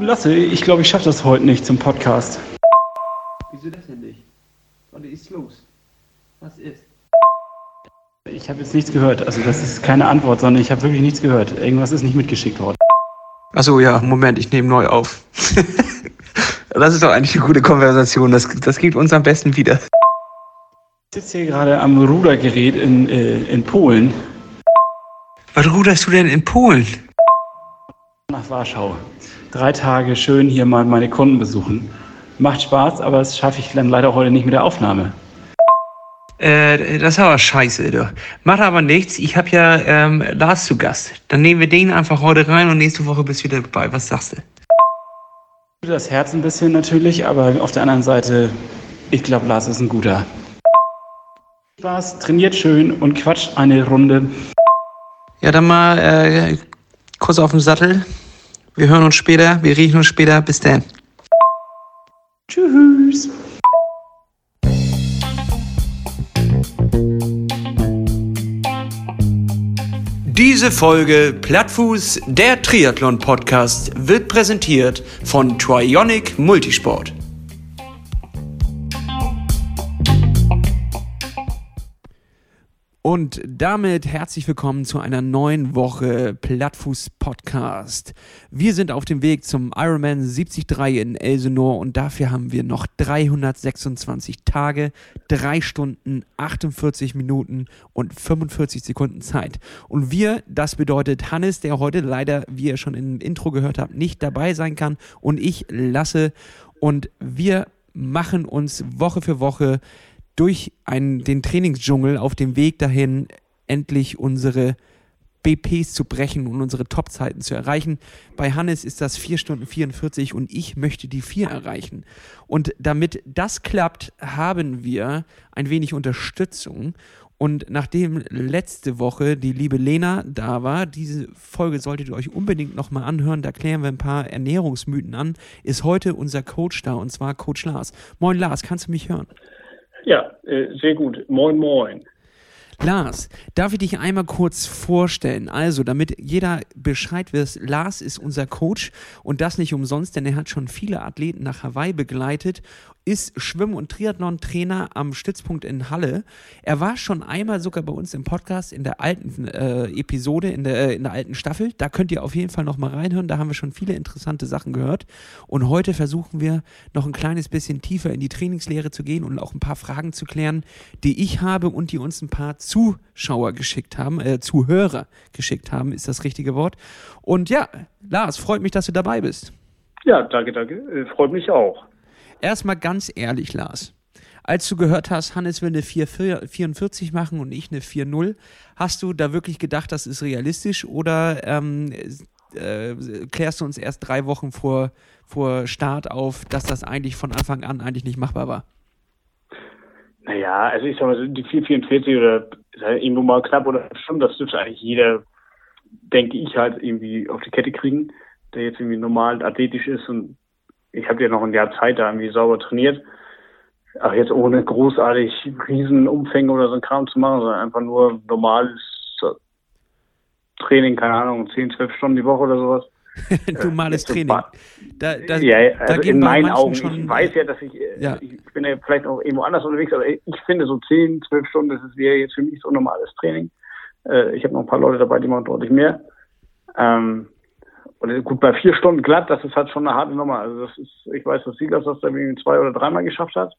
Lasse, ich glaube, ich schaffe das heute nicht zum Podcast. Wieso das denn nicht? Was ist los? Was ist? Ich habe jetzt nichts gehört. Also das ist keine Antwort, sondern ich habe wirklich nichts gehört. Irgendwas ist nicht mitgeschickt worden. Achso, ja, Moment, ich nehme neu auf. das ist doch eigentlich eine gute Konversation. Das, das gibt uns am besten wieder. Ich sitze hier gerade am Rudergerät in, äh, in Polen. Was ruderst du denn in Polen? Nach Warschau. Drei Tage schön hier mal meine Kunden besuchen. Macht Spaß, aber das schaffe ich dann leider heute nicht mit der Aufnahme. Äh, das ist aber scheiße, du. Macht aber nichts. Ich habe ja ähm, Lars zu Gast. Dann nehmen wir den einfach heute rein und nächste Woche bist du wieder dabei. Was sagst du? Das Herz ein bisschen natürlich, aber auf der anderen Seite, ich glaube, Lars ist ein guter. Spaß, trainiert schön und quatscht eine Runde. Ja, dann mal äh, kurz auf den Sattel. Wir hören uns später, wir riechen uns später. Bis dann. Tschüss. Diese Folge Plattfuß, der Triathlon-Podcast, wird präsentiert von Trionic Multisport. Und damit herzlich willkommen zu einer neuen Woche Plattfuß Podcast. Wir sind auf dem Weg zum Ironman 73 in Elsenor und dafür haben wir noch 326 Tage, 3 Stunden, 48 Minuten und 45 Sekunden Zeit. Und wir, das bedeutet Hannes, der heute leider, wie ihr schon im Intro gehört habt, nicht dabei sein kann und ich lasse und wir machen uns Woche für Woche durch einen, den Trainingsdschungel auf dem Weg dahin, endlich unsere BPs zu brechen und unsere Topzeiten zu erreichen. Bei Hannes ist das 4 Stunden 44 und ich möchte die 4 erreichen. Und damit das klappt, haben wir ein wenig Unterstützung. Und nachdem letzte Woche die liebe Lena da war, diese Folge solltet ihr euch unbedingt nochmal anhören, da klären wir ein paar Ernährungsmythen an, ist heute unser Coach da und zwar Coach Lars. Moin Lars, kannst du mich hören? Ja, äh, sehr gut. Moin, moin. Lars, darf ich dich einmal kurz vorstellen? Also, damit jeder Bescheid weiß, Lars ist unser Coach und das nicht umsonst, denn er hat schon viele Athleten nach Hawaii begleitet ist Schwimm- und Triathlon-Trainer am Stützpunkt in Halle. Er war schon einmal sogar bei uns im Podcast in der alten äh, Episode, in der, äh, in der alten Staffel. Da könnt ihr auf jeden Fall nochmal reinhören. Da haben wir schon viele interessante Sachen gehört. Und heute versuchen wir noch ein kleines bisschen tiefer in die Trainingslehre zu gehen und auch ein paar Fragen zu klären, die ich habe und die uns ein paar Zuschauer geschickt haben, äh, Zuhörer geschickt haben, ist das richtige Wort. Und ja, Lars, freut mich, dass du dabei bist. Ja, danke, danke. Äh, freut mich auch. Erstmal ganz ehrlich, Lars. Als du gehört hast, Hannes will eine 444 machen und ich eine 4-0, hast du da wirklich gedacht, das ist realistisch oder ähm, äh, klärst du uns erst drei Wochen vor, vor Start auf, dass das eigentlich von Anfang an eigentlich nicht machbar war? Naja, also ich sag mal, die 444 oder halt irgendwo mal knapp oder schon, das dürfte eigentlich jeder, denke ich, halt irgendwie auf die Kette kriegen, der jetzt irgendwie normal athletisch ist und ich habe ja noch ein Jahr Zeit da irgendwie sauber trainiert. Ach, jetzt ohne großartig Riesenumfänge oder so ein Kram zu machen, sondern einfach nur normales Training, keine Ahnung, 10, 12 Stunden die Woche oder sowas. normales Training. Da, da, ja, also da in meinen Augen. Schon, ich weiß ja, dass ich, äh, ja. ich bin ja vielleicht auch irgendwo anders unterwegs, aber ich finde so 10, 12 Stunden, das wäre jetzt für mich so normales Training. Äh, ich habe noch ein paar Leute dabei, die machen deutlich mehr. Ähm, und gut, bei vier Stunden glatt, das ist halt schon eine harte Nummer. Also das ist, ich weiß, dass Silas das da irgendwie zwei oder dreimal geschafft hat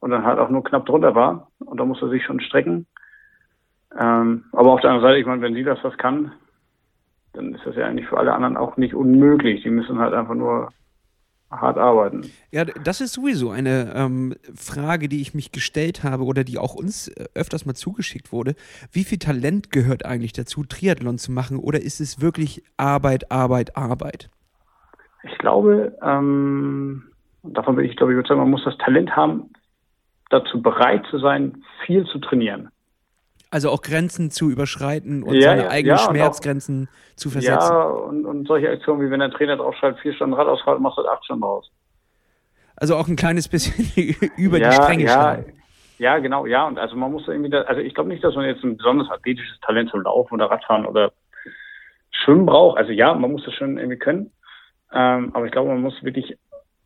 und dann halt auch nur knapp drunter war. Und da muss er sich schon strecken. Ähm, aber auf der anderen Seite, ich meine, wenn Silas das kann, dann ist das ja eigentlich für alle anderen auch nicht unmöglich. Die müssen halt einfach nur hart arbeiten. Ja, das ist sowieso eine ähm, Frage, die ich mich gestellt habe oder die auch uns äh, öfters mal zugeschickt wurde. Wie viel Talent gehört eigentlich dazu, Triathlon zu machen oder ist es wirklich Arbeit, Arbeit, Arbeit? Ich glaube, ähm, davon bin ich, glaube ich, überzeugt, man muss das Talent haben, dazu bereit zu sein, viel zu trainieren. Also auch Grenzen zu überschreiten und ja, seine eigenen ja, Schmerzgrenzen auch, zu versetzen. Ja, und, und solche Aktionen, wie wenn der Trainer draufschreibt, vier Stunden Rad ausfahrt, machst du acht Stunden raus. Also auch ein kleines bisschen über ja, die Stränge ja, schlagen. Ja, genau, ja. Und also man muss irgendwie, da, also ich glaube nicht, dass man jetzt ein besonders athletisches Talent zum Laufen oder Radfahren oder Schwimmen braucht. Also ja, man muss das schon irgendwie können. Ähm, aber ich glaube, man muss wirklich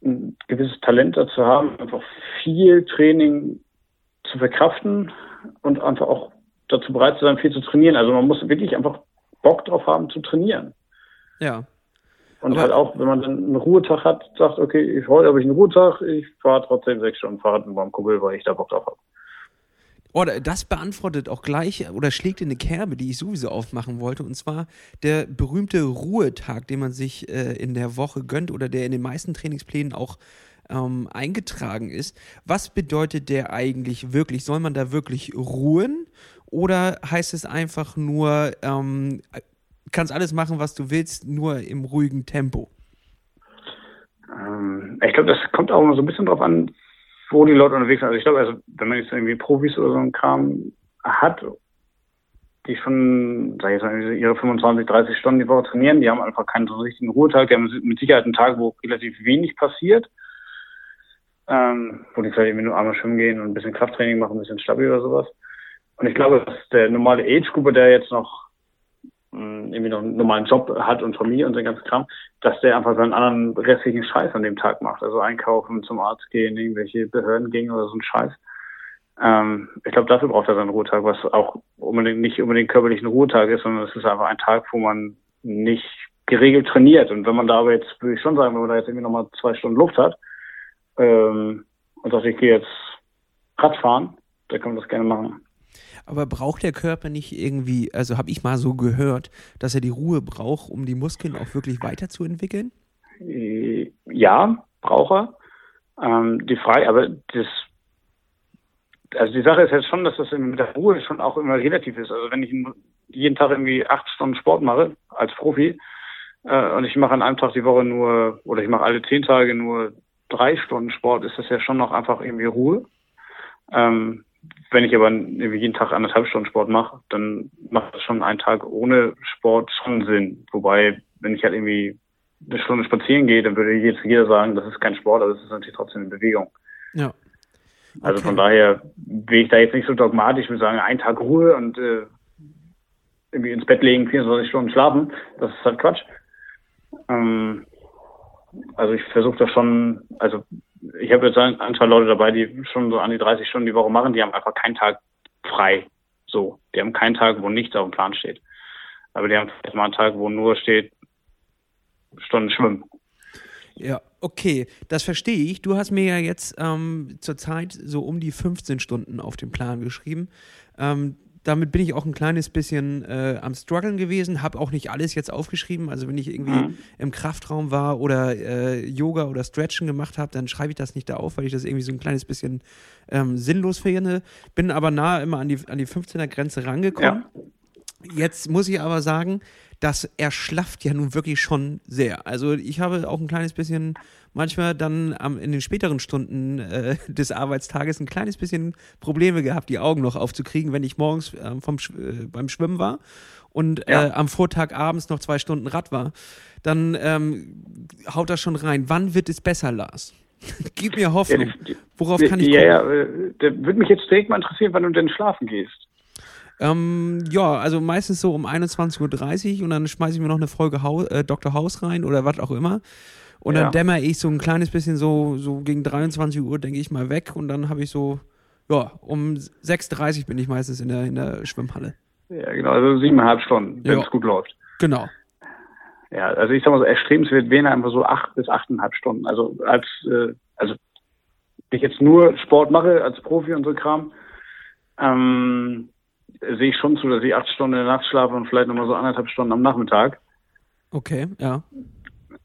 ein gewisses Talent dazu haben, einfach viel Training zu verkraften und einfach auch dazu bereit zu sein, viel zu trainieren. Also man muss wirklich einfach Bock drauf haben zu trainieren. Ja. Und Aber halt auch, wenn man dann einen Ruhetag hat, sagt, okay, ich, heute habe ich einen Ruhetag, ich fahre trotzdem sechs Stunden Fahrrad mit meinem Kumpel, weil ich da Bock drauf habe. Oder das beantwortet auch gleich oder schlägt in eine Kerbe, die ich sowieso aufmachen wollte. Und zwar der berühmte Ruhetag, den man sich äh, in der Woche gönnt oder der in den meisten Trainingsplänen auch ähm, eingetragen ist. Was bedeutet der eigentlich wirklich? Soll man da wirklich ruhen? Oder heißt es einfach nur, ähm, kannst alles machen, was du willst, nur im ruhigen Tempo? Ähm, ich glaube, das kommt auch immer so ein bisschen drauf an, wo die Leute unterwegs sind. Also ich glaube, also wenn man jetzt irgendwie Profis oder so einen Kram hat, die schon, sag ich mal, ihre 25, 30 Stunden die Woche trainieren, die haben einfach keinen so richtigen Ruhetag, die haben mit Sicherheit einen Tag, wo relativ wenig passiert, ähm, wo die vielleicht irgendwie nur einmal schwimmen gehen und ein bisschen Krafttraining machen, ein bisschen stabil oder sowas. Und ich glaube, dass der normale Age-Gruppe, der jetzt noch hm, irgendwie noch einen normalen Job hat und Familie und den ganzen Kram, dass der einfach seinen anderen restlichen Scheiß an dem Tag macht. Also einkaufen, zum Arzt gehen, irgendwelche Behörden gehen oder so ein Scheiß. Ähm, ich glaube, dafür braucht er seinen Ruhetag, was auch unbedingt, nicht unbedingt körperlichen Ruhetag ist, sondern es ist einfach ein Tag, wo man nicht geregelt trainiert. Und wenn man da aber jetzt, würde ich schon sagen, wenn man da jetzt irgendwie nochmal zwei Stunden Luft hat ähm, und sagt, ich gehe jetzt Radfahren, dann kann man das gerne machen. Aber braucht der Körper nicht irgendwie, also habe ich mal so gehört, dass er die Ruhe braucht, um die Muskeln auch wirklich weiterzuentwickeln? Äh, ja, braucht er. Ähm, die Frage, aber das, also die Sache ist jetzt schon, dass das mit der Ruhe schon auch immer relativ ist. Also wenn ich jeden Tag irgendwie acht Stunden Sport mache als Profi äh, und ich mache an einem Tag die Woche nur oder ich mache alle zehn Tage nur drei Stunden Sport, ist das ja schon noch einfach irgendwie Ruhe. Ähm, wenn ich aber jeden Tag anderthalb Stunden Sport mache, dann macht das schon ein Tag ohne Sport schon Sinn. Wobei, wenn ich halt irgendwie eine Stunde spazieren gehe, dann würde jetzt jeder sagen, das ist kein Sport, aber es ist natürlich trotzdem eine Bewegung. Ja. Okay. Also von daher will ich da jetzt nicht so dogmatisch mit sagen, ein Tag Ruhe und äh, irgendwie ins Bett legen, 24 Stunden schlafen. Das ist halt Quatsch. Ähm, also ich versuche das schon, also ich habe jetzt ein, zwei Leute dabei, die schon so an die 30 Stunden die Woche machen, die haben einfach keinen Tag frei. So, die haben keinen Tag, wo nichts auf dem Plan steht. Aber die haben vielleicht mal einen Tag, wo nur steht, Stunden schwimmen. Ja, okay, das verstehe ich. Du hast mir ja jetzt ähm, zurzeit so um die 15 Stunden auf den Plan geschrieben. Ähm, damit bin ich auch ein kleines bisschen äh, am struggeln gewesen, habe auch nicht alles jetzt aufgeschrieben. Also wenn ich irgendwie mhm. im Kraftraum war oder äh, Yoga oder Stretchen gemacht habe, dann schreibe ich das nicht da auf, weil ich das irgendwie so ein kleines bisschen ähm, sinnlos finde. Bin aber nah immer an die, an die 15er Grenze rangekommen. Ja. Jetzt muss ich aber sagen, das erschlafft ja nun wirklich schon sehr. Also ich habe auch ein kleines bisschen manchmal dann am, in den späteren Stunden äh, des Arbeitstages ein kleines bisschen Probleme gehabt, die Augen noch aufzukriegen, wenn ich morgens äh, vom, äh, beim Schwimmen war und äh, ja. am Vortag abends noch zwei Stunden Rad war. Dann ähm, haut das schon rein. Wann wird es besser, Lars? Gib mir Hoffnung. Worauf kann ich gucken? Ja, ja, äh, da würde mich jetzt direkt mal interessieren, wann du denn schlafen gehst. Ähm, ja, also meistens so um 21.30 Uhr und dann schmeiße ich mir noch eine Folge Haus, äh, Dr. House rein oder was auch immer. Und dann ja. dämmer ich so ein kleines bisschen so, so gegen 23 Uhr, denke ich mal, weg und dann habe ich so, ja, um 6.30 Uhr bin ich meistens in der, in der Schwimmhalle. Ja, genau, also siebeneinhalb Stunden, wenn es gut läuft. Genau. Ja, also ich sag mal so, erstrebenswert wären einfach so acht bis achteinhalb Stunden. Also als, äh, also ich jetzt nur Sport mache als Profi und so Kram, ähm, sehe ich schon zu, dass ich acht Stunden in der Nacht schlafe und vielleicht nochmal so anderthalb Stunden am Nachmittag. Okay, ja.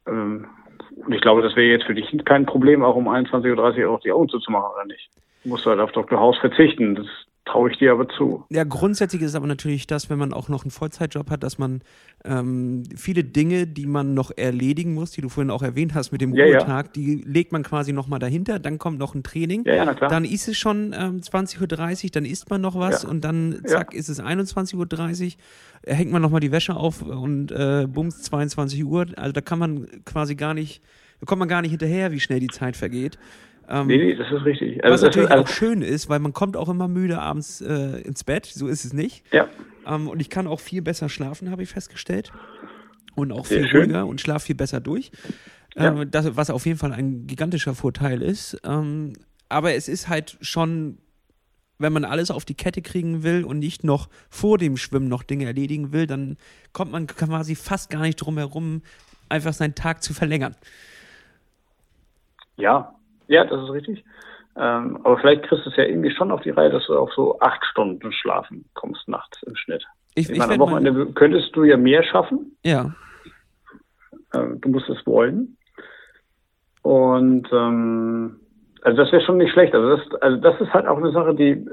Ähm, und ich glaube, das wäre jetzt für dich kein Problem, auch um 21.30 Uhr auch die Augen zuzumachen, oder nicht? Du musst halt auf Dr. House verzichten. Das traue ich dir aber zu. Ja, grundsätzlich ist aber natürlich das, wenn man auch noch einen Vollzeitjob hat, dass man ähm, viele Dinge, die man noch erledigen muss, die du vorhin auch erwähnt hast mit dem ja, Ruhetag, ja. die legt man quasi nochmal dahinter, dann kommt noch ein Training, ja, ja, dann ist es schon ähm, 20.30 Uhr, dann isst man noch was und dann zack ist es 21.30 Uhr, hängt man nochmal die Wäsche auf und äh, bums 22 Uhr, also da kann man quasi gar nicht, da kommt man gar nicht hinterher, wie schnell die Zeit vergeht. Ähm, nee, nee, das ist richtig. Also was natürlich ist, also, auch schön ist, weil man kommt auch immer müde abends äh, ins Bett, so ist es nicht. Ja. Ähm, und ich kann auch viel besser schlafen, habe ich festgestellt. und auch viel ruhiger und schlaf viel besser durch. Ja. Ähm, das, was auf jeden Fall ein gigantischer Vorteil ist. Ähm, aber es ist halt schon, wenn man alles auf die Kette kriegen will und nicht noch vor dem Schwimmen noch Dinge erledigen will, dann kommt man quasi fast gar nicht drum herum, einfach seinen Tag zu verlängern. Ja, ja, das ist richtig. Ähm, aber vielleicht kriegst du es ja irgendwie schon auf die Reihe, dass du auf so acht Stunden schlafen kommst nachts im Schnitt. Ich, ich, ich meine, am Wochenende mal... könntest du ja mehr schaffen. Ja. Ähm, du musst es wollen. Und ähm, also das wäre schon nicht schlecht. Also das, also das ist halt auch eine Sache, die,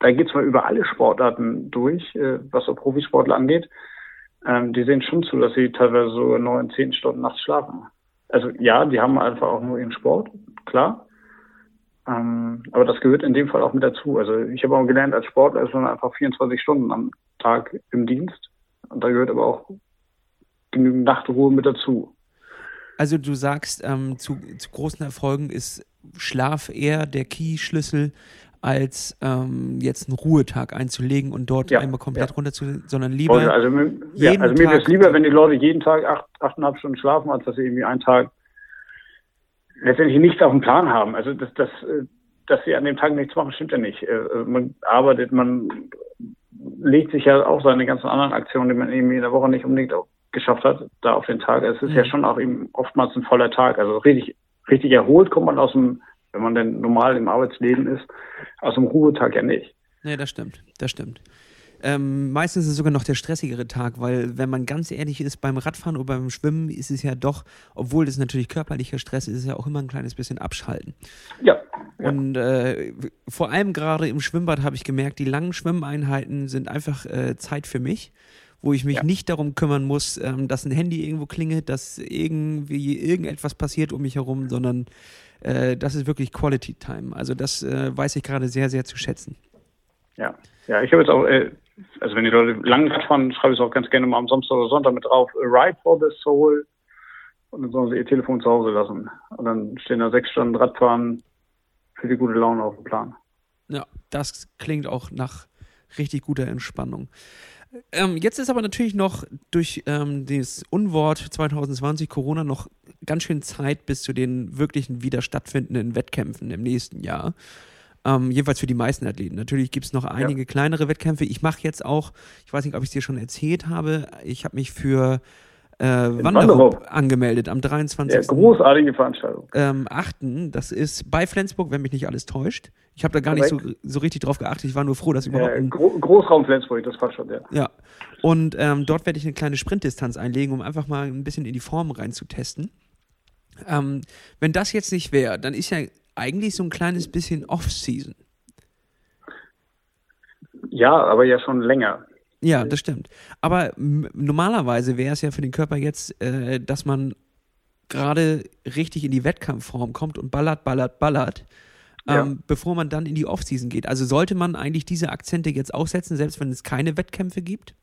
da geht es mal über alle Sportarten durch, äh, was so Profisportler angeht. Ähm, die sehen schon zu, dass sie teilweise so neun, zehn Stunden nachts schlafen. Also ja, die haben einfach auch nur ihren Sport, klar. Ähm, aber das gehört in dem Fall auch mit dazu. Also ich habe auch gelernt, als Sportler ist man einfach 24 Stunden am Tag im Dienst. Und da gehört aber auch genügend Nachtruhe mit dazu. Also du sagst, ähm, zu, zu, großen Erfolgen ist Schlaf eher der Key-Schlüssel, als ähm, jetzt einen Ruhetag einzulegen und dort ja, einmal komplett ja. runterzulegen, sondern lieber. Also, ja, also mir wäre es lieber, wenn die Leute jeden Tag acht, achteinhalb Stunden schlafen, als dass sie irgendwie einen Tag letztendlich nichts auf dem Plan haben. Also das, das, äh, dass sie an dem Tag nichts machen, stimmt ja nicht. Äh, man arbeitet, man legt sich ja auch seine ganzen anderen Aktionen, die man irgendwie in der Woche nicht unbedingt geschafft hat, da auf den Tag. Es ist mhm. ja schon auch eben oftmals ein voller Tag. Also richtig, richtig erholt kommt man aus dem, wenn man denn normal im Arbeitsleben ist, aus dem Ruhetag ja nicht. Nee, das stimmt, das stimmt. Ähm, meistens ist es sogar noch der stressigere Tag, weil wenn man ganz ehrlich ist, beim Radfahren oder beim Schwimmen ist es ja doch, obwohl das natürlich körperlicher Stress ist, ist es ja auch immer ein kleines bisschen abschalten. Ja. ja. Und äh, vor allem gerade im Schwimmbad habe ich gemerkt, die langen Schwimmeinheiten sind einfach äh, Zeit für mich wo ich mich ja. nicht darum kümmern muss, ähm, dass ein Handy irgendwo klingelt, dass irgendwie irgendetwas passiert um mich herum, sondern äh, das ist wirklich Quality Time. Also das äh, weiß ich gerade sehr, sehr zu schätzen. Ja, ja, ich habe jetzt auch, äh, also wenn die Leute lang fahren, schreibe ich es auch ganz gerne mal am Samstag oder Sonntag mit drauf, Ride for the Soul. Und dann sollen sie ihr Telefon zu Hause lassen. Und dann stehen da sechs Stunden Radfahren für die gute Laune auf dem Plan. Ja, das klingt auch nach richtig guter Entspannung. Ähm, jetzt ist aber natürlich noch durch ähm, das Unwort 2020 Corona noch ganz schön Zeit bis zu den wirklichen wieder stattfindenden Wettkämpfen im nächsten Jahr. Ähm, jedenfalls für die meisten Athleten. Natürlich gibt es noch einige ja. kleinere Wettkämpfe. Ich mache jetzt auch, ich weiß nicht, ob ich es dir schon erzählt habe, ich habe mich für äh, Wanderung angemeldet am 23. Ja, großartige Veranstaltung. Ähm, 8. Das ist bei Flensburg, wenn mich nicht alles täuscht. Ich habe da gar Korrekt. nicht so, so richtig drauf geachtet. Ich war nur froh, dass überhaupt. Ja, Gro Großraum Flensburg, das war schon, ja. Ja. Und ähm, dort werde ich eine kleine Sprintdistanz einlegen, um einfach mal ein bisschen in die Form reinzutesten. Ähm, wenn das jetzt nicht wäre, dann ist ja eigentlich so ein kleines bisschen Off-Season. Ja, aber ja schon länger. Ja, das stimmt. Aber normalerweise wäre es ja für den Körper jetzt, äh, dass man gerade richtig in die Wettkampfform kommt und ballert, ballert, ballert, ja. ähm, bevor man dann in die Offseason geht. Also sollte man eigentlich diese Akzente jetzt auch setzen, selbst wenn es keine Wettkämpfe gibt?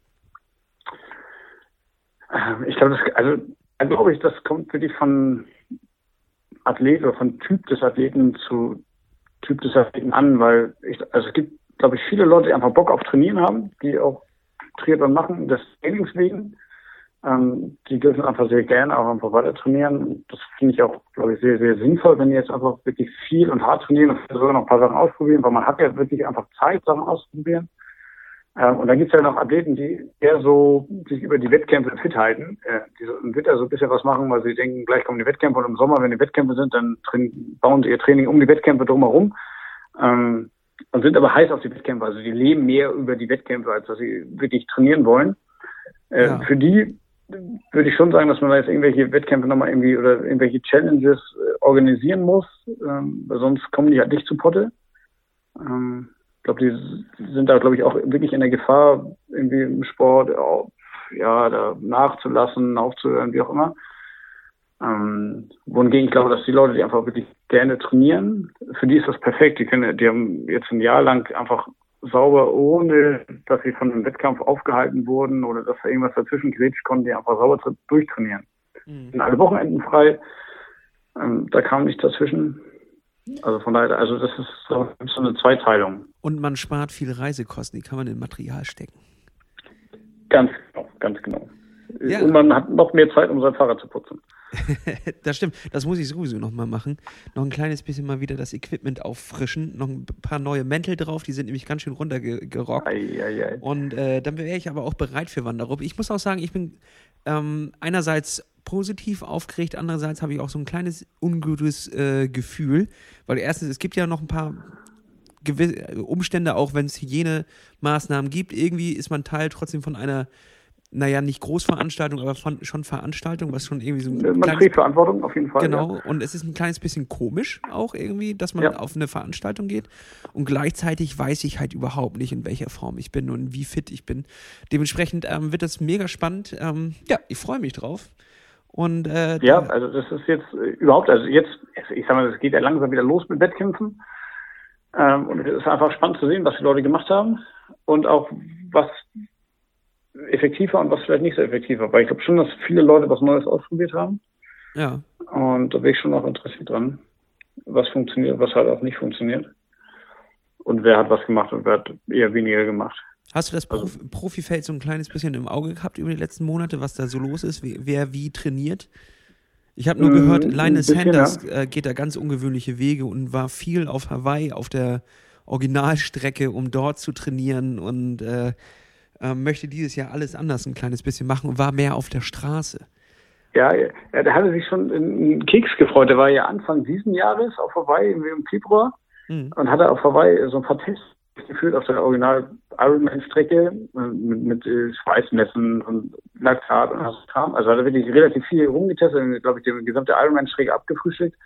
Ähm, ich glaube, das, also glaube ich, das kommt wirklich von Athlet oder von Typ des Athleten zu Typ des Athleten an, weil ich, also es gibt, glaube ich, viele Leute, die einfach Bock auf Trainieren haben, die auch Triathlon machen, des Trainings wegen. Ähm, die dürfen einfach sehr gerne auch einfach weiter trainieren. Das finde ich auch, glaube ich, sehr, sehr sinnvoll, wenn die jetzt einfach wirklich viel und hart trainieren und sogar noch ein paar Sachen ausprobieren, weil man hat ja wirklich einfach Zeit, Sachen auszuprobieren. Ähm, und dann gibt es ja noch Athleten, die eher so sich über die Wettkämpfe fit halten, äh, die so im Winter so ein bisschen was machen, weil sie denken, gleich kommen die Wettkämpfe und im Sommer, wenn die Wettkämpfe sind, dann bauen sie ihr Training um die Wettkämpfe drumherum. Ähm, und sind aber heiß auf die Wettkämpfe. Also die leben mehr über die Wettkämpfe, als dass sie wirklich trainieren wollen. Äh, ja. Für die würde ich schon sagen, dass man da jetzt irgendwelche Wettkämpfe nochmal irgendwie oder irgendwelche Challenges äh, organisieren muss, ähm, weil sonst kommen die halt nicht zu Potte. Ähm, glaube, die sind da, glaube ich, auch wirklich in der Gefahr, irgendwie im Sport ja, da nachzulassen, aufzuhören, wie auch immer. Ähm, wohingegen ich glaube, dass die Leute, die einfach wirklich gerne trainieren, für die ist das perfekt. Die können, die haben jetzt ein Jahr lang einfach sauber, ohne dass sie von einem Wettkampf aufgehalten wurden oder dass da irgendwas dazwischen grätscht, konnten die einfach sauber durchtrainieren. Mhm. Sind alle Wochenenden frei. Ähm, da kam nichts dazwischen. Also von daher, also das ist so, so eine Zweiteilung. Und man spart viele Reisekosten, die kann man in Material stecken. Ganz genau, ganz genau. Ja. Und man hat noch mehr Zeit, um sein Fahrrad zu putzen. das stimmt. Das muss ich sowieso nochmal machen. Noch ein kleines bisschen mal wieder das Equipment auffrischen. Noch ein paar neue Mäntel drauf. Die sind nämlich ganz schön runtergerockt. Ei, ei, ei. Und äh, dann wäre ich aber auch bereit für Wanderrup. Ich muss auch sagen, ich bin ähm, einerseits positiv aufgeregt, andererseits habe ich auch so ein kleines ungutes äh, Gefühl. Weil erstens, es gibt ja noch ein paar Umstände, auch wenn es Hygienemaßnahmen gibt. Irgendwie ist man Teil trotzdem von einer naja, nicht Großveranstaltung, aber von, schon Veranstaltung, was schon irgendwie so ein Man trägt Verantwortung auf jeden Fall. Genau, ja. und es ist ein kleines bisschen komisch auch irgendwie, dass man ja. auf eine Veranstaltung geht und gleichzeitig weiß ich halt überhaupt nicht, in welcher Form ich bin und wie fit ich bin. Dementsprechend ähm, wird das mega spannend. Ähm, ja, ich freue mich drauf. Und, äh, ja, also das ist jetzt äh, überhaupt, also jetzt, ich sag mal, es geht ja langsam wieder los mit Wettkämpfen. Ähm, und es ist einfach spannend zu sehen, was die Leute gemacht haben und auch was effektiver und was vielleicht nicht so effektiver. Weil ich glaube schon, dass viele Leute was Neues ausprobiert haben. Ja. Und da bin ich schon auch interessiert dran, was funktioniert, was halt auch nicht funktioniert. Und wer hat was gemacht und wer hat eher weniger gemacht. Hast du das Prof also, Profifeld so ein kleines bisschen im Auge gehabt über die letzten Monate, was da so los ist, wer wie trainiert? Ich habe nur gehört, Linus Sanders ja. äh, geht da ganz ungewöhnliche Wege und war viel auf Hawaii auf der Originalstrecke, um dort zu trainieren und äh, äh, möchte dieses Jahr alles anders ein kleines bisschen machen und war mehr auf der Straße. Ja, der hatte sich schon einen Keks gefreut. Der war ja Anfang diesen Jahres auf Hawaii im Februar mhm. und hatte auf Hawaii so ein paar Tests geführt auf der Original Ironman-Strecke äh, mit, mit äh, Schweißmessen und Laktat und was kam. Also hat er wirklich relativ viel rumgetestet, glaube ich, die gesamte Ironman-Strecke abgefrühstückt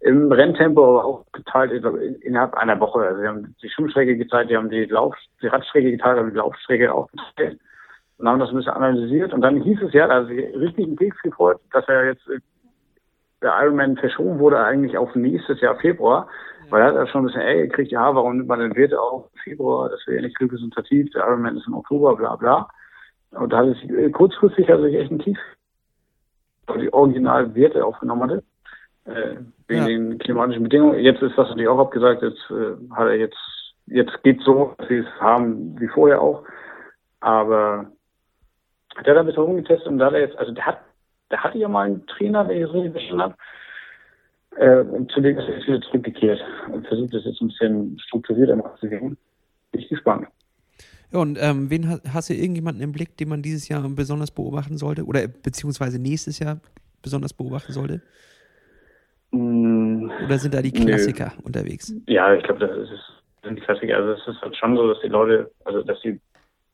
im Renntempo aber auch geteilt, ich glaube, innerhalb einer Woche. Also wir haben die Schwimmstrecke geteilt, die haben die Lauf, die Radstrecke geteilt, haben die Laufstrecke auch geteilt und haben das ein bisschen analysiert. Und dann hieß es ja, also richtig einen Keks gefreut, dass er jetzt äh, der Ironman verschoben wurde eigentlich auf nächstes Jahr Februar, weil er hat ja schon ein bisschen Ärger gekriegt, ja, warum nimmt man den Wert auf Februar, das wäre ja nicht repräsentativ, der Ironman ist im Oktober, bla bla. Und da hat es äh, kurzfristig also echt ein Tief die Originalwerte aufgenommen hatte äh, wegen ja. den klimatischen Bedingungen. Jetzt ist das natürlich auch abgesagt. Jetzt äh, hat er jetzt, jetzt geht so, dass sie es haben wie vorher auch. Aber der hat ein bisschen rumgetestet und da hat er jetzt, also der hat, der hatte ja mal einen Trainer, der ich richtig verstanden habe. Äh, und zu dem ist jetzt wieder zurückgekehrt und versucht das jetzt ein bisschen strukturierter zu gehen. Bin ich gespannt. Ja, und ähm, wen hast du irgendjemanden im Blick, den man dieses Jahr besonders beobachten sollte oder beziehungsweise nächstes Jahr besonders beobachten sollte? Mm, Oder sind da die Klassiker Nö. unterwegs? Ja, ich glaube, das ist, sind die Klassiker. Also es ist halt schon so, dass die Leute, also dass die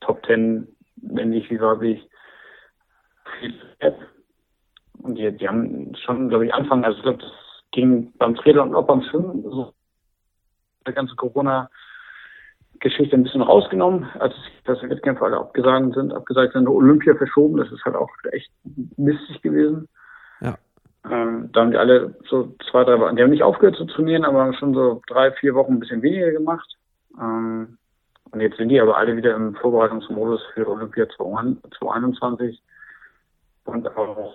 Top Ten, männlich wie weiblich, viel und die, die haben schon, glaube ich, angefangen, also ich glaube, das ging beim Trailer und auch beim Schwimmen so der ganze Corona-Geschichte ein bisschen rausgenommen, als dass die Wettkämpfe alle abgesagt sind, abgesagt sind, Olympia verschoben, das ist halt auch echt mistig gewesen. Ja. Ähm, da haben die alle so zwei, drei Wochen, die haben nicht aufgehört zu trainieren, aber haben schon so drei, vier Wochen ein bisschen weniger gemacht. Ähm, und jetzt sind die aber alle wieder im Vorbereitungsmodus für Olympia 2021. Und auch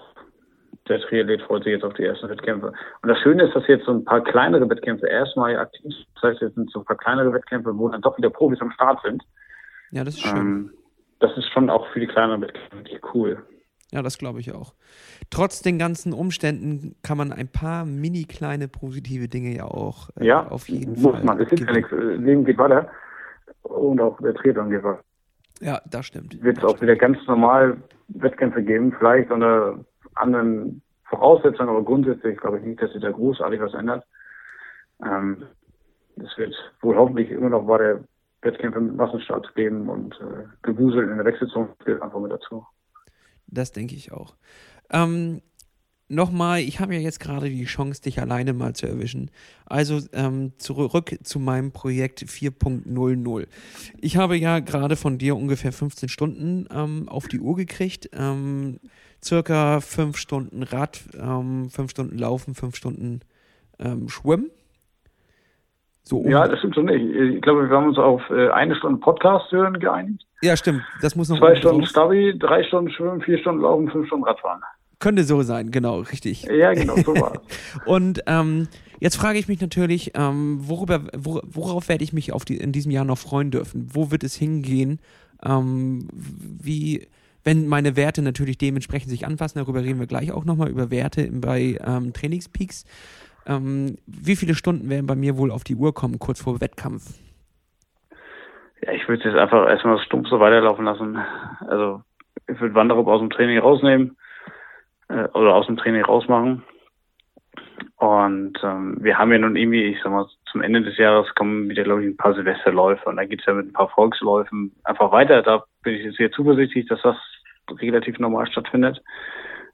der Triathlet freut sich jetzt auf die ersten Wettkämpfe. Und das Schöne ist, dass jetzt so ein paar kleinere Wettkämpfe erstmal aktiv sind. Das heißt, jetzt sind so ein paar kleinere Wettkämpfe, wo dann doch wieder Profis am Start sind. Ja, das ist schön. Ähm, das ist schon auch für die kleineren Wettkämpfe cool. Ja, das glaube ich auch. Trotz den ganzen Umständen kann man ein paar mini kleine positive Dinge ja auch äh, ja, auf jeden muss Fall. Man. Es ist ja nichts. Leben geht weiter und auch der Triathlon geht weiter. Ja, das stimmt. Wird es auch wieder ganz normal Wettkämpfe geben, vielleicht unter anderen Voraussetzungen, aber grundsätzlich glaube ich nicht, dass sich da großartig was ändert. Ähm, es wird wohl hoffentlich immer noch weiter Wettkämpfe mit Massenstart geben und äh, Gewusel in der Wechselzone gehört einfach mit dazu. Das denke ich auch. Ähm, Nochmal, ich habe ja jetzt gerade die Chance, dich alleine mal zu erwischen. Also ähm, zurück zu meinem Projekt 4.00. Ich habe ja gerade von dir ungefähr 15 Stunden ähm, auf die Uhr gekriegt. Ähm, circa 5 Stunden Rad, 5 ähm, Stunden Laufen, 5 Stunden ähm, Schwimmen. So ja, das stimmt schon nicht. Ich glaube, wir haben uns auf äh, eine Stunde Podcast hören geeinigt. Ja, stimmt. Das muss noch Zwei Stunden Stabi, drei Stunden Schwimmen, vier Stunden Laufen, fünf Stunden Radfahren. Könnte so sein, genau, richtig. Ja, genau, so war es. Und ähm, jetzt frage ich mich natürlich, ähm, worüber, wor worauf werde ich mich auf die, in diesem Jahr noch freuen dürfen? Wo wird es hingehen? Ähm, wie, wenn meine Werte natürlich dementsprechend sich anpassen, darüber reden wir gleich auch nochmal, über Werte bei ähm, Trainingspeaks. Ähm, wie viele Stunden werden bei mir wohl auf die Uhr kommen, kurz vor Wettkampf? Ja, ich würde es jetzt einfach erstmal stumpf so weiterlaufen lassen. Also ich würde Wanderup aus dem Training rausnehmen äh, oder aus dem Training rausmachen. Und ähm, wir haben ja nun irgendwie, ich sag mal, zum Ende des Jahres kommen wieder, glaube ich, ein paar Silvesterläufe und da geht's ja mit ein paar Volksläufen einfach weiter. Da bin ich jetzt sehr zuversichtlich, dass das relativ normal stattfindet.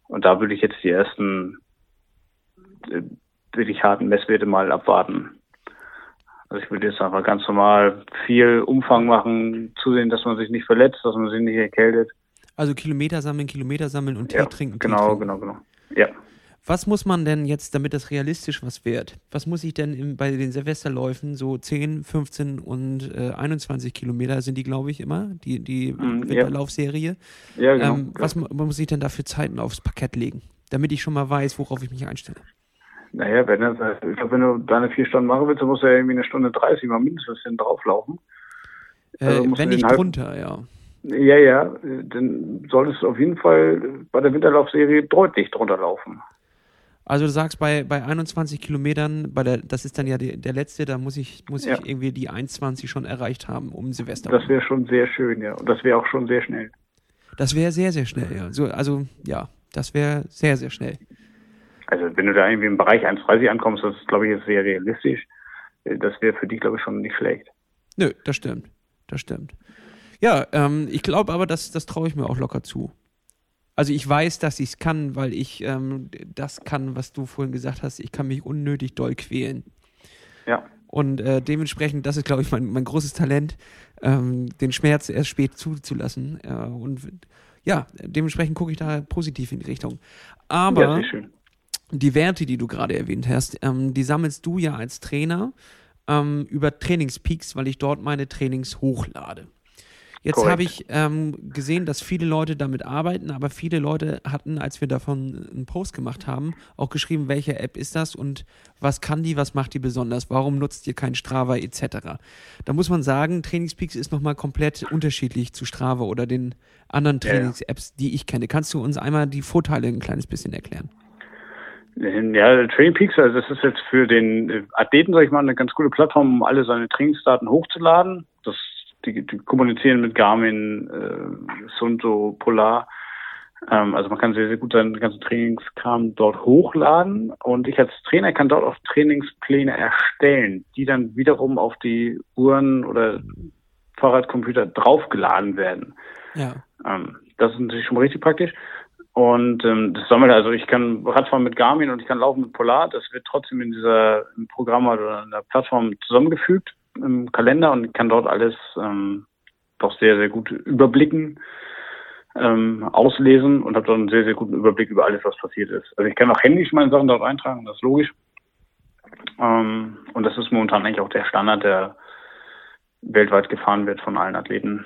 Und da würde ich jetzt die ersten äh, wirklich harten Messwerte mal abwarten. Also ich würde jetzt einfach ganz normal viel Umfang machen, zusehen, dass man sich nicht verletzt, dass man sich nicht erkältet. Also Kilometer sammeln, Kilometer sammeln und Tee ja, trinken. Genau, Tee trinken. genau, genau. Ja. Was muss man denn jetzt, damit das realistisch was wird? Was muss ich denn im, bei den Silvesterläufen, so 10, 15 und äh, 21 Kilometer sind die, glaube ich, immer, die, die mm, Winterlaufserie. Ja, genau. Ähm, was muss ich denn da für Zeiten aufs Parkett legen, damit ich schon mal weiß, worauf ich mich einstelle? Naja, wenn, ich glaub, wenn du deine vier Stunden machen willst, dann musst du ja irgendwie eine Stunde 30 mal mindestens hin drauflaufen. Äh, also wenn nicht drunter, ja. Ja, ja, dann solltest du auf jeden Fall bei der Winterlaufserie deutlich drunter laufen. Also du sagst bei, bei 21 Kilometern, bei der, das ist dann ja die, der letzte, da muss ich, muss ja. ich irgendwie die 1,20 schon erreicht haben um Silvester. Das wäre schon sehr schön, ja. Und das wäre auch schon sehr schnell. Das wäre sehr, sehr schnell, ja. So, also ja, das wäre sehr, sehr schnell. Also wenn du da irgendwie im Bereich 1,30 ankommst, das ist, glaube ich, sehr realistisch. Das wäre für dich, glaube ich, schon nicht schlecht. Nö, das stimmt. Das stimmt. Ja, ähm, ich glaube aber, das, das traue ich mir auch locker zu. Also ich weiß, dass ich es kann, weil ich ähm, das kann, was du vorhin gesagt hast. Ich kann mich unnötig doll quälen. Ja. Und äh, dementsprechend, das ist, glaube ich, mein, mein großes Talent, ähm, den Schmerz erst spät zuzulassen. Äh, und ja, dementsprechend gucke ich da positiv in die Richtung. Aber ja, die Werte, die du gerade erwähnt hast, ähm, die sammelst du ja als Trainer ähm, über Trainingspeaks, weil ich dort meine Trainings hochlade. Jetzt habe ich ähm, gesehen, dass viele Leute damit arbeiten, aber viele Leute hatten, als wir davon einen Post gemacht haben, auch geschrieben, welche App ist das und was kann die, was macht die besonders, warum nutzt ihr kein Strava etc. Da muss man sagen, Trainingspeaks ist nochmal komplett unterschiedlich zu Strava oder den anderen Trainings-Apps, die ich kenne. Kannst du uns einmal die Vorteile ein kleines bisschen erklären? Ja, Training Peaks, also das ist jetzt für den Athleten, sag ich mal, eine ganz gute Plattform, um alle seine Trainingsdaten hochzuladen. Die, die kommunizieren mit Garmin, äh, Sunto, Polar. Ähm, also man kann sehr, sehr gut seinen ganzen Trainingskram dort hochladen und ich als Trainer kann dort auch Trainingspläne erstellen, die dann wiederum auf die Uhren oder Fahrradcomputer draufgeladen werden. Ja. Ähm, das ist natürlich schon mal richtig praktisch. Und ähm, das sammelt also, ich kann Radfahren mit Garmin und ich kann laufen mit Polar. Das wird trotzdem in dieser im Programm oder in der Plattform zusammengefügt im Kalender und kann dort alles ähm, doch sehr, sehr gut überblicken, ähm, auslesen und habe dort einen sehr, sehr guten Überblick über alles, was passiert ist. Also ich kann auch händisch meine Sachen dort eintragen, das ist logisch. Ähm, und das ist momentan eigentlich auch der Standard, der weltweit gefahren wird von allen Athleten.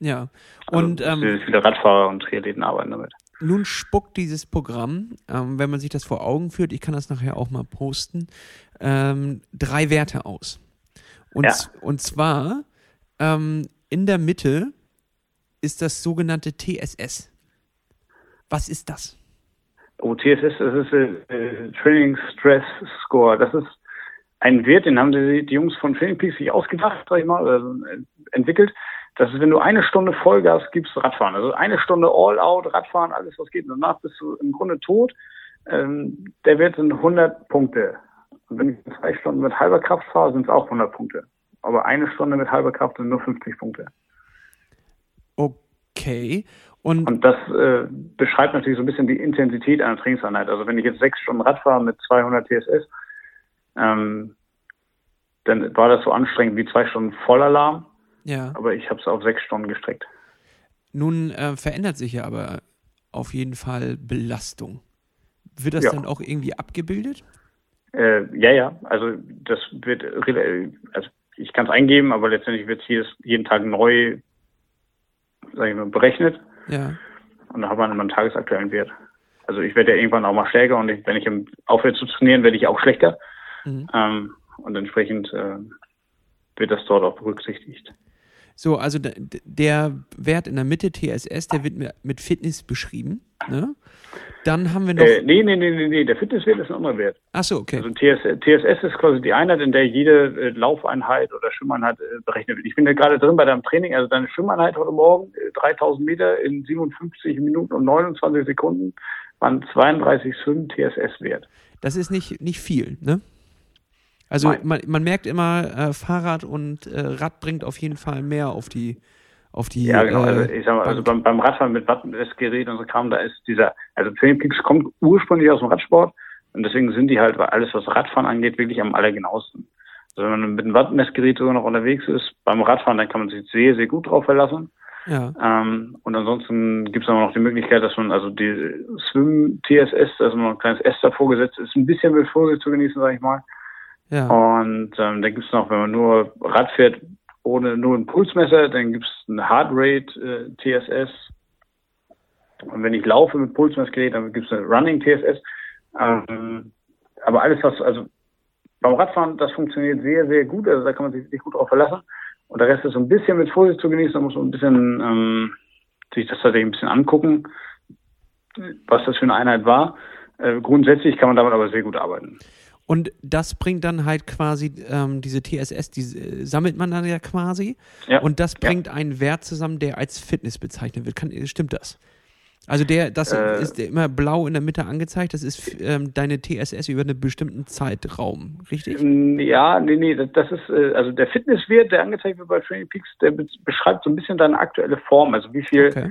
Ja, und also, ähm, viele Radfahrer und Triathleten arbeiten damit. Nun spuckt dieses Programm, ähm, wenn man sich das vor Augen führt, ich kann das nachher auch mal posten, ähm, drei Werte aus. Und, ja. und zwar ähm, in der Mitte ist das sogenannte TSS. Was ist das? Oh, TSS, das ist äh, Training Stress Score. Das ist ein Wert, den haben die, die Jungs von Training Peaks sich ausgedacht, sag ich mal, äh, entwickelt. Das ist, wenn du eine Stunde Vollgas gibst, Radfahren. Also eine Stunde All-Out, Radfahren, alles was geht. Danach bist du im Grunde tot. Ähm, der Wert sind 100 Punkte. Und wenn ich zwei Stunden mit halber Kraft fahre, sind es auch 100 Punkte. Aber eine Stunde mit halber Kraft sind nur 50 Punkte. Okay. Und, und das äh, beschreibt natürlich so ein bisschen die Intensität einer Trainingseinheit. Also wenn ich jetzt sechs Stunden Rad fahre mit 200 TSS, ähm, dann war das so anstrengend wie zwei Stunden Vollalarm. Ja. Aber ich habe es auf sechs Stunden gestreckt. Nun äh, verändert sich ja aber auf jeden Fall Belastung. Wird das ja. dann auch irgendwie abgebildet? Äh, ja, ja, also das wird, also ich kann es eingeben, aber letztendlich wird es hier jeden Tag neu, sage ich mal, berechnet. Ja. Und da hat man immer einen tagesaktuellen Wert. Also ich werde ja irgendwann auch mal stärker und ich, wenn ich aufhöre zu trainieren, werde ich auch schlechter. Mhm. Ähm, und entsprechend äh, wird das dort auch berücksichtigt. So, also der Wert in der Mitte TSS, der wird mit Fitness beschrieben. Ne? Dann haben wir noch. Äh, nee, nee, nee, nee, nee, der Fitnesswert ist ein anderer Wert. Achso, okay. Also TS, TSS ist quasi die Einheit, in der jede äh, Laufeinheit oder Schwimmeinheit äh, berechnet wird. Ich bin ja gerade drin bei deinem Training, also deine Schwimmeinheit heute Morgen, äh, 3000 Meter in 57 Minuten und 29 Sekunden, waren 32,5 TSS-Wert. Das ist nicht, nicht viel, ne? Also man, man merkt immer, äh, Fahrrad und äh, Rad bringt auf jeden Fall mehr auf die auf die. Ja, genau. Also ich sag mal, also beim, beim Radfahren mit Wattmessgerät und so Kram, da ist dieser, also Training kommt ursprünglich aus dem Radsport und deswegen sind die halt, weil alles, was Radfahren angeht, wirklich am allergenauesten. Also wenn man mit einem Wattmessgerät sogar noch unterwegs ist, beim Radfahren, dann kann man sich sehr, sehr gut drauf verlassen. Ja. Ähm, und ansonsten gibt es aber noch die Möglichkeit, dass man also die Swim TSS, also man ein kleines S davor gesetzt ist, ein bisschen mit Vorsicht zu genießen, sage ich mal. Ja. Und ähm, dann gibt es noch, wenn man nur Rad fährt, ohne nur ein Pulsmesser, dann gibt es ein Heartrate äh, TSS. Und wenn ich laufe mit Pulsmessgerät, dann gibt es eine Running TSS. Ähm, aber alles, was, also beim Radfahren, das funktioniert sehr, sehr gut. Also da kann man sich, sich gut drauf verlassen. Und der Rest ist so ein bisschen mit Vorsicht zu genießen. Da muss man ein bisschen ähm, sich das tatsächlich ein bisschen angucken, was das für eine Einheit war. Äh, grundsätzlich kann man damit aber sehr gut arbeiten. Und das bringt dann halt quasi ähm, diese TSS, die äh, sammelt man dann ja quasi. Ja. Und das bringt ja. einen Wert zusammen, der als Fitness bezeichnet wird. Kann, stimmt das? Also der, das äh, ist immer blau in der Mitte angezeigt. Das ist ähm, deine TSS über einen bestimmten Zeitraum, richtig? Mm, ja, nee, nee, das ist äh, also der Fitnesswert, der angezeigt wird bei Training Peaks, der beschreibt so ein bisschen deine aktuelle Form, also wie viel okay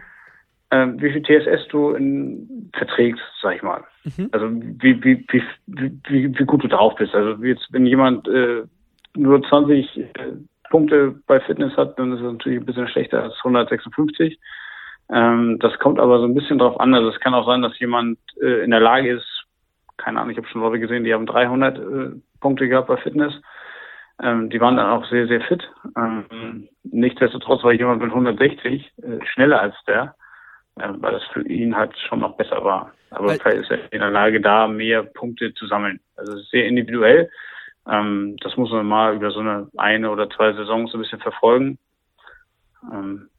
ähm, wie viel TSS du in, verträgst, sag ich mal. Mhm. Also wie, wie, wie, wie, wie gut du drauf bist. Also jetzt, wenn jemand äh, nur 20 äh, Punkte bei Fitness hat, dann ist es natürlich ein bisschen schlechter als 156. Ähm, das kommt aber so ein bisschen drauf an. Also es kann auch sein, dass jemand äh, in der Lage ist, keine Ahnung, ich habe schon Leute gesehen, die haben 300 äh, Punkte gehabt bei Fitness. Ähm, die waren dann auch sehr, sehr fit. Ähm, nichtsdestotrotz war jemand mit 160 äh, schneller als der weil das für ihn halt schon noch besser war. Aber weil, vielleicht ist er in der Lage, da mehr Punkte zu sammeln. Also es ist sehr individuell. Ähm, das muss man mal über so eine eine oder zwei Saisons so ein bisschen verfolgen. Ähm,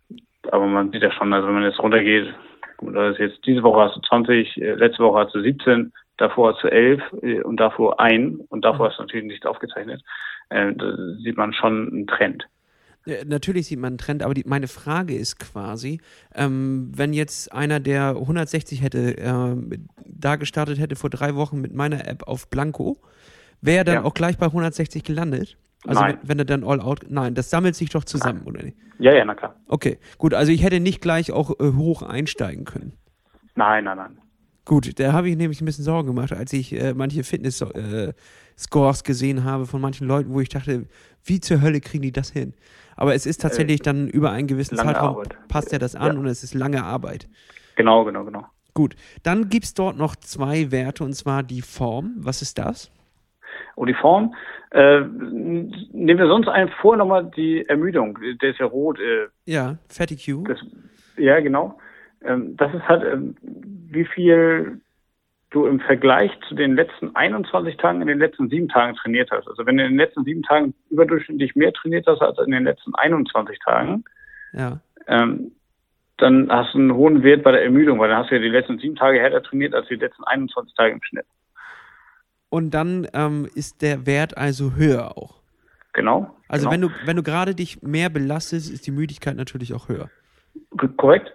aber man sieht ja schon, also wenn man jetzt runtergeht, oder ist jetzt diese Woche hast du 20, äh, letzte Woche hast du 17, davor hast du 11 äh, und davor ein und davor mhm. hast du natürlich nicht aufgezeichnet. Äh, da sieht man schon einen Trend. Natürlich sieht man einen Trend, aber die, meine Frage ist quasi, ähm, wenn jetzt einer, der 160 hätte, äh, da gestartet hätte vor drei Wochen mit meiner App auf Blanco, wäre er dann ja. auch gleich bei 160 gelandet? Also nein. Wenn, wenn er dann all out, nein, das sammelt sich doch zusammen, nein. oder nicht? Ja, ja, na klar. Okay, gut, also ich hätte nicht gleich auch äh, hoch einsteigen können. Nein, nein, nein. Gut, da habe ich nämlich ein bisschen Sorgen gemacht, als ich äh, manche Fitness-Scores äh, gesehen habe von manchen Leuten, wo ich dachte, wie zur Hölle kriegen die das hin? Aber es ist tatsächlich äh, dann über einen gewissen Zeitraum, Arbeit. passt er das an ja. und es ist lange Arbeit. Genau, genau, genau. Gut, dann gibt es dort noch zwei Werte und zwar die Form. Was ist das? Oh, die Form. Äh, nehmen wir sonst einen vor, nochmal die Ermüdung. Der ist ja rot. Äh, ja, Fatigue. Das, ja, genau. Ähm, das ist halt, ähm, wie viel du im Vergleich zu den letzten 21 Tagen in den letzten sieben Tagen trainiert hast. Also wenn du in den letzten sieben Tagen überdurchschnittlich mehr trainiert hast als in den letzten 21 Tagen, ja. ähm, dann hast du einen hohen Wert bei der Ermüdung, weil dann hast du ja die letzten sieben Tage härter trainiert als die letzten 21 Tage im Schnitt. Und dann ähm, ist der Wert also höher auch. Genau. Also genau. wenn du wenn du gerade dich mehr belastest, ist die Müdigkeit natürlich auch höher. Korrekt.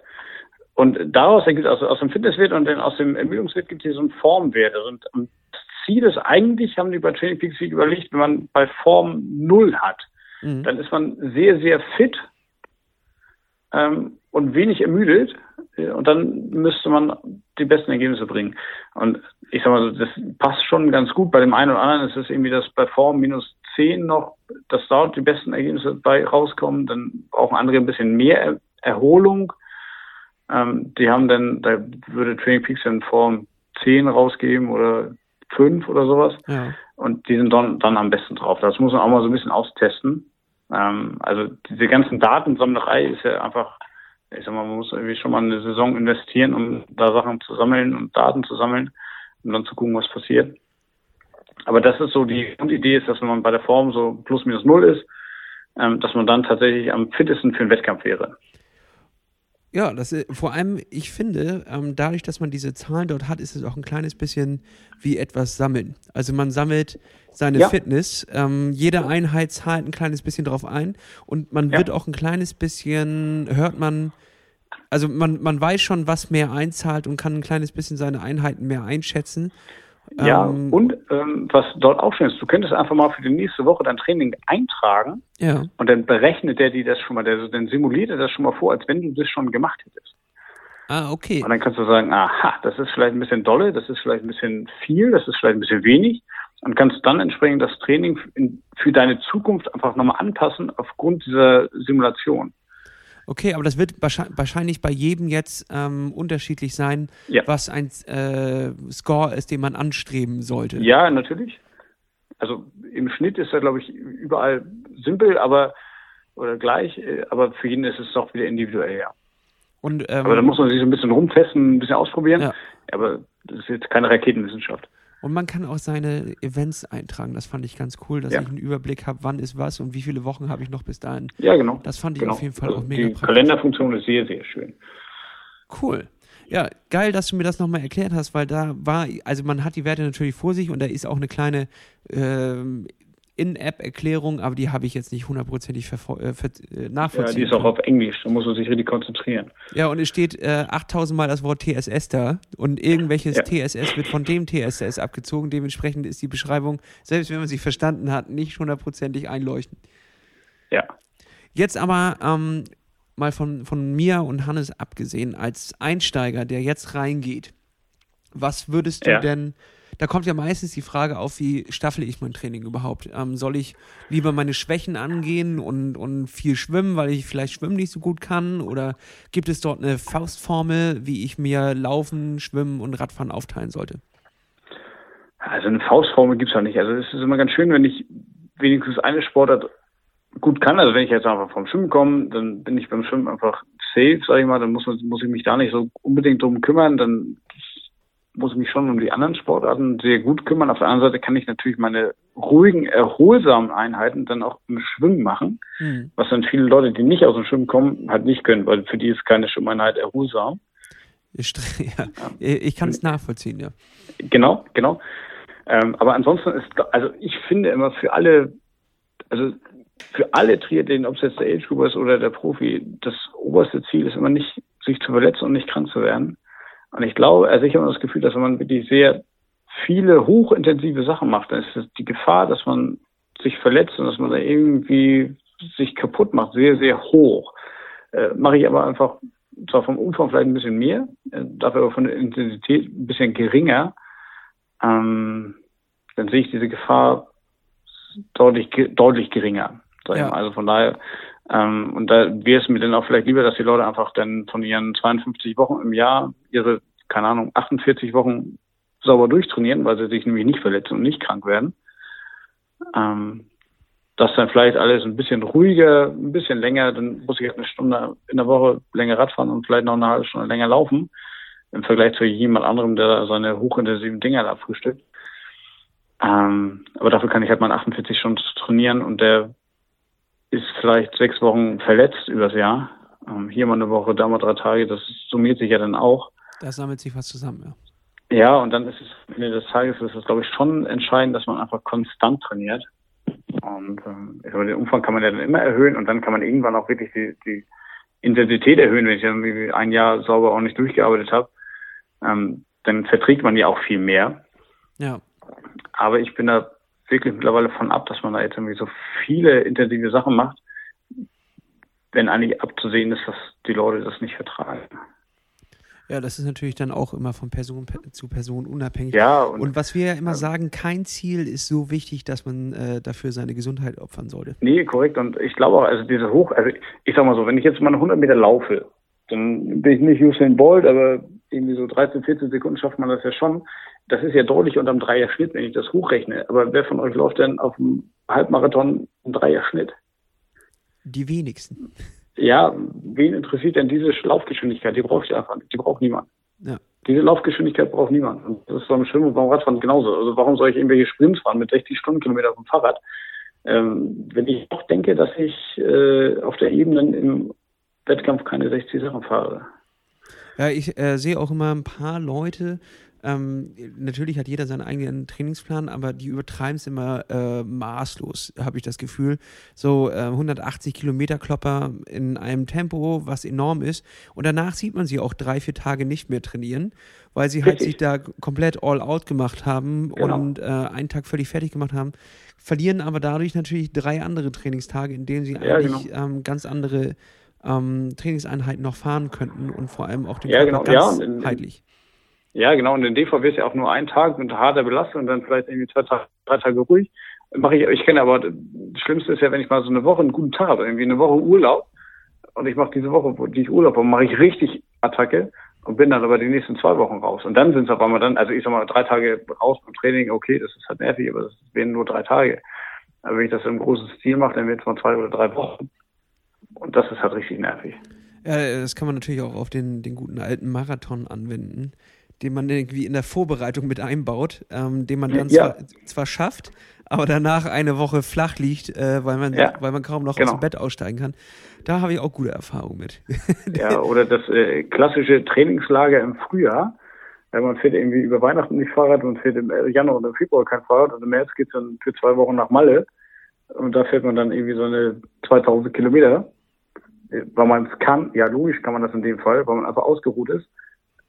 Und daraus ergibt also aus dem Fitnesswert und dann aus dem Ermüdungswert gibt es hier so einen Formwert. Also und das Ziel ist eigentlich, haben die bei Training Peaks überlegt, wenn man bei Form null hat, mhm. dann ist man sehr, sehr fit ähm, und wenig ermüdet. Und dann müsste man die besten Ergebnisse bringen. Und ich sag mal so, das passt schon ganz gut. Bei dem einen oder anderen ist es irgendwie, dass bei Form minus 10 noch, dass dort die besten Ergebnisse bei rauskommen. Dann brauchen andere ein bisschen mehr Erholung ähm, die haben dann, da würde Training Peaks dann Form 10 rausgeben oder 5 oder sowas. Ja. Und die sind dann, dann am besten drauf. Das muss man auch mal so ein bisschen austesten. Ähm, also diese ganzen Datensammlerei ist ja einfach, ich sag mal, man muss irgendwie schon mal eine Saison investieren, um da Sachen zu sammeln und Daten zu sammeln und dann zu gucken, was passiert. Aber das ist so die Grundidee ist, dass wenn man bei der Form so plus minus null ist, ähm, dass man dann tatsächlich am fittesten für den Wettkampf wäre. Ja, das ist, vor allem, ich finde, ähm, dadurch, dass man diese Zahlen dort hat, ist es auch ein kleines bisschen wie etwas sammeln. Also man sammelt seine ja. Fitness, ähm, jede Einheit zahlt ein kleines bisschen drauf ein und man ja. wird auch ein kleines bisschen, hört man, also man, man weiß schon, was mehr einzahlt und kann ein kleines bisschen seine Einheiten mehr einschätzen. Ja, ähm, und ähm, was dort auch schön ist, du könntest einfach mal für die nächste Woche dein Training eintragen ja. und dann berechnet der dir das schon mal, der, dann simuliert er das schon mal vor, als wenn du das schon gemacht hättest. Ah, okay. Und dann kannst du sagen, aha, das ist vielleicht ein bisschen dolle, das ist vielleicht ein bisschen viel, das ist vielleicht ein bisschen wenig und kannst dann entsprechend das Training für deine Zukunft einfach nochmal anpassen aufgrund dieser Simulation. Okay, aber das wird wahrscheinlich bei jedem jetzt ähm, unterschiedlich sein, ja. was ein äh, Score ist, den man anstreben sollte. Ja, natürlich. Also im Schnitt ist er, glaube ich, überall simpel, aber oder gleich, äh, aber für jeden ist es doch wieder individuell, ja. Und, ähm, aber da muss man sich so ein bisschen rumtesten, ein bisschen ausprobieren. Ja. Aber das ist jetzt keine Raketenwissenschaft. Und man kann auch seine Events eintragen. Das fand ich ganz cool, dass ja. ich einen Überblick habe, wann ist was und wie viele Wochen habe ich noch bis dahin. Ja, genau. Das fand ich genau. auf jeden Fall also auch mega die praktisch. Kalenderfunktion ist sehr, sehr schön. Cool. Ja, geil, dass du mir das nochmal erklärt hast, weil da war, also man hat die Werte natürlich vor sich und da ist auch eine kleine äh, in-App-Erklärung, aber die habe ich jetzt nicht hundertprozentig äh, äh, nachvollziehen. Ja, die ist auch auf Englisch, da muss man sich richtig konzentrieren. Ja, und es steht äh, 8000 Mal das Wort TSS da und irgendwelches ja. TSS wird von dem TSS abgezogen. Dementsprechend ist die Beschreibung, selbst wenn man sie verstanden hat, nicht hundertprozentig einleuchtend. Ja. Jetzt aber ähm, mal von, von mir und Hannes abgesehen, als Einsteiger, der jetzt reingeht, was würdest du ja. denn da kommt ja meistens die Frage auf, wie staffel ich mein Training überhaupt? Ähm, soll ich lieber meine Schwächen angehen und, und viel schwimmen, weil ich vielleicht schwimmen nicht so gut kann? Oder gibt es dort eine Faustformel, wie ich mir Laufen, Schwimmen und Radfahren aufteilen sollte? Also eine Faustformel gibt es ja nicht. Also es ist immer ganz schön, wenn ich wenigstens eine Sportart gut kann. Also wenn ich jetzt einfach vom Schwimmen komme, dann bin ich beim Schwimmen einfach safe, sage ich mal. Dann muss, muss ich mich da nicht so unbedingt drum kümmern. Dann muss ich mich schon um die anderen Sportarten sehr gut kümmern. Auf der anderen Seite kann ich natürlich meine ruhigen, erholsamen Einheiten dann auch im Schwimmen machen, mhm. was dann viele Leute, die nicht aus dem Schwimmen kommen, halt nicht können, weil für die ist keine Schwimmeinheit erholsam. Ich, ja, ich kann es nachvollziehen, ja. Genau, genau. Ähm, aber ansonsten ist, also ich finde immer für alle, also für alle Triathleten, ob es jetzt der Age Group ist oder der Profi, das oberste Ziel ist immer nicht, sich zu verletzen und nicht krank zu werden. Und ich glaube, also ich habe das Gefühl, dass wenn man wirklich sehr viele hochintensive Sachen macht, dann ist die Gefahr, dass man sich verletzt und dass man da irgendwie sich kaputt macht, sehr, sehr hoch. Äh, mache ich aber einfach zwar vom Umfang vielleicht ein bisschen mehr, äh, dafür aber von der Intensität ein bisschen geringer, ähm, dann sehe ich diese Gefahr deutlich, deutlich geringer. Ja. Also von daher, ähm, und da wäre es mir dann auch vielleicht lieber, dass die Leute einfach dann von ihren 52 Wochen im Jahr ihre, keine Ahnung, 48 Wochen sauber durchtrainieren, weil sie sich nämlich nicht verletzen und nicht krank werden. Ähm, das dann vielleicht alles ein bisschen ruhiger, ein bisschen länger, dann muss ich halt eine Stunde in der Woche länger Radfahren und vielleicht noch eine halbe Stunde länger laufen, im Vergleich zu jemand anderem, der seine hochintensiven Dinger da frühstückt. Ähm, aber dafür kann ich halt mal 48 Stunden trainieren und der ist vielleicht sechs Wochen verletzt übers Jahr. Ähm, hier mal eine Woche, da mal drei Tage, das summiert sich ja dann auch. Da sammelt sich was zusammen, ja. Ja, und dann ist es am Ende des Tages ist es, glaube ich, schon entscheidend, dass man einfach konstant trainiert. Und ähm, den Umfang kann man ja dann immer erhöhen und dann kann man irgendwann auch wirklich die, die Intensität erhöhen, wenn ich dann ein Jahr sauber auch nicht durchgearbeitet habe. Ähm, dann verträgt man ja auch viel mehr. Ja. Aber ich bin da wirklich mittlerweile von ab, dass man da jetzt irgendwie so viele intensive Sachen macht, wenn eigentlich abzusehen ist, dass die Leute das nicht vertragen. Ja, das ist natürlich dann auch immer von Person zu Person unabhängig. Ja, und, und was wir ja immer sagen, kein Ziel ist so wichtig, dass man äh, dafür seine Gesundheit opfern sollte. Nee, korrekt. Und ich glaube auch, also diese Hoch, also ich sag mal so, wenn ich jetzt mal 100 Meter laufe, dann bin ich nicht Usain Bolt, aber irgendwie so 13, 14 Sekunden schafft man das ja schon. Das ist ja deutlich unterm Dreier-Schnitt, wenn ich das hochrechne. Aber wer von euch läuft denn auf dem Halbmarathon einen Dreier-Schnitt? Die wenigsten. Ja, wen interessiert denn diese Laufgeschwindigkeit? Die brauche ich einfach nicht. Die braucht niemand. Ja. Diese Laufgeschwindigkeit braucht niemand. Und das ist beim Schwimmen und beim Radfahren genauso. Also warum soll ich irgendwelche Sprints fahren mit 60 Stundenkilometer auf dem Fahrrad, Ähm, wenn ich auch denke, dass ich äh, auf der Ebene im Wettkampf keine 60 Sachen fahre. Ja, ich äh, sehe auch immer ein paar Leute, ähm, natürlich hat jeder seinen eigenen Trainingsplan, aber die übertreiben es immer äh, maßlos, habe ich das Gefühl. So äh, 180 Kilometer Klopper in einem Tempo, was enorm ist. Und danach sieht man sie auch drei, vier Tage nicht mehr trainieren, weil sie halt sich da komplett all out gemacht haben genau. und äh, einen Tag völlig fertig gemacht haben. Verlieren aber dadurch natürlich drei andere Trainingstage, in denen sie ja, eigentlich genau. ähm, ganz andere ähm, Trainingseinheiten noch fahren könnten und vor allem auch den ja, Körper genau. ganz ja, heitlich. Ja, genau. Und in DVW ist ja auch nur ein Tag mit harter Belastung und dann vielleicht irgendwie zwei Tage, drei Tage ruhig. Mache ich, ich kenne aber, das Schlimmste ist ja, wenn ich mal so eine Woche einen guten Tag habe, irgendwie eine Woche Urlaub und ich mache diese Woche, die ich Urlaub habe, mache ich richtig Attacke und bin dann aber die nächsten zwei Wochen raus. Und dann sind es auf einmal dann, also ich sag mal, drei Tage raus beim Training, okay, das ist halt nervig, aber das wären nur drei Tage. Aber wenn ich das im großen Stil mache, dann wird es mal zwei oder drei Wochen. Und das ist halt richtig nervig. Ja, das kann man natürlich auch auf den, den guten alten Marathon anwenden den man irgendwie in der Vorbereitung mit einbaut, ähm, den man dann ja. zwar, zwar, schafft, aber danach eine Woche flach liegt, äh, weil, man, ja. weil man kaum noch genau. aus dem Bett aussteigen kann. Da habe ich auch gute Erfahrungen mit. ja, oder das äh, klassische Trainingslager im Frühjahr. Ja, man fährt irgendwie über Weihnachten nicht Fahrrad, man fährt im Januar oder Februar kein Fahrrad und im März geht es dann für zwei Wochen nach Malle. Und da fährt man dann irgendwie so eine 2000 Kilometer, äh, weil man es kann. Ja, logisch kann man das in dem Fall, weil man einfach ausgeruht ist.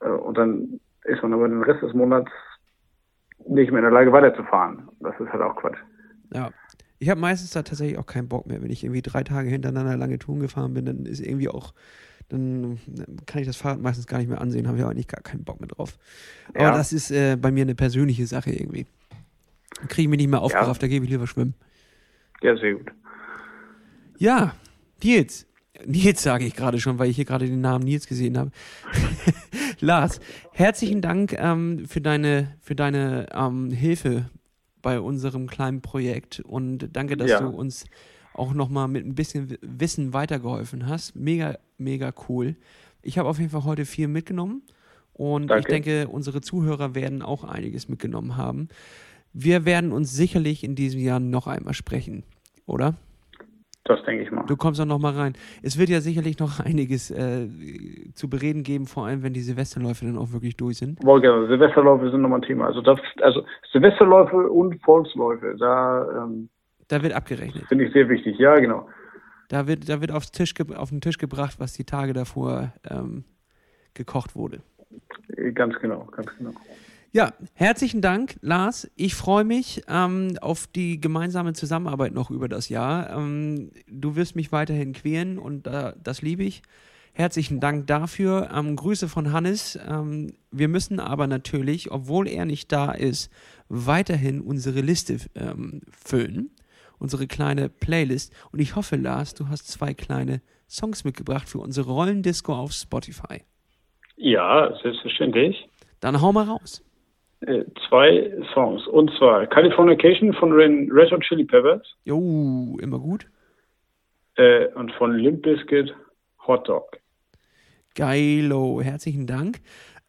Äh, und dann ist man aber den Rest des Monats nicht mehr in der Lage weiterzufahren. Das ist halt auch Quatsch. Ja. Ich habe meistens da tatsächlich auch keinen Bock mehr. Wenn ich irgendwie drei Tage hintereinander lange Touren gefahren bin, dann ist irgendwie auch, dann kann ich das Fahrrad meistens gar nicht mehr ansehen, habe ich auch eigentlich gar keinen Bock mehr drauf. Aber ja. das ist äh, bei mir eine persönliche Sache irgendwie. Kriege ich mich nicht mehr aufgerafft, ja. da gebe ich lieber schwimmen. Ja, sehr gut. Ja, Nils. Nils sage ich gerade schon, weil ich hier gerade den Namen Nils gesehen habe. Lars, herzlichen Dank ähm, für deine, für deine ähm, Hilfe bei unserem kleinen Projekt und danke, dass ja. du uns auch nochmal mit ein bisschen Wissen weitergeholfen hast. Mega, mega cool. Ich habe auf jeden Fall heute viel mitgenommen und danke. ich denke, unsere Zuhörer werden auch einiges mitgenommen haben. Wir werden uns sicherlich in diesem Jahr noch einmal sprechen, oder? Das denke ich mal. Du kommst auch noch mal rein. Es wird ja sicherlich noch einiges äh, zu bereden geben, vor allem wenn die Silvesterläufe dann auch wirklich durch sind. Boah, genau. Silvesterläufe sind nochmal ein Thema. Also, das, also Silvesterläufe und Volksläufe, da, ähm, da wird abgerechnet. Finde ich sehr wichtig, ja, genau. Da wird, da wird aufs Tisch auf den Tisch gebracht, was die Tage davor ähm, gekocht wurde. Ganz genau, ganz genau. Ja, herzlichen Dank, Lars. Ich freue mich ähm, auf die gemeinsame Zusammenarbeit noch über das Jahr. Ähm, du wirst mich weiterhin quälen und äh, das liebe ich. Herzlichen Dank dafür. Ähm, Grüße von Hannes. Ähm, wir müssen aber natürlich, obwohl er nicht da ist, weiterhin unsere Liste ähm, füllen. Unsere kleine Playlist. Und ich hoffe, Lars, du hast zwei kleine Songs mitgebracht für unsere Rollendisco auf Spotify. Ja, selbstverständlich. Dann hau mal raus. Äh, zwei Songs. Und zwar Californication von Red Hot Chili Peppers. Jo, immer gut. Äh, und von Limp Bizkit Hot Dog. Geilo, herzlichen Dank.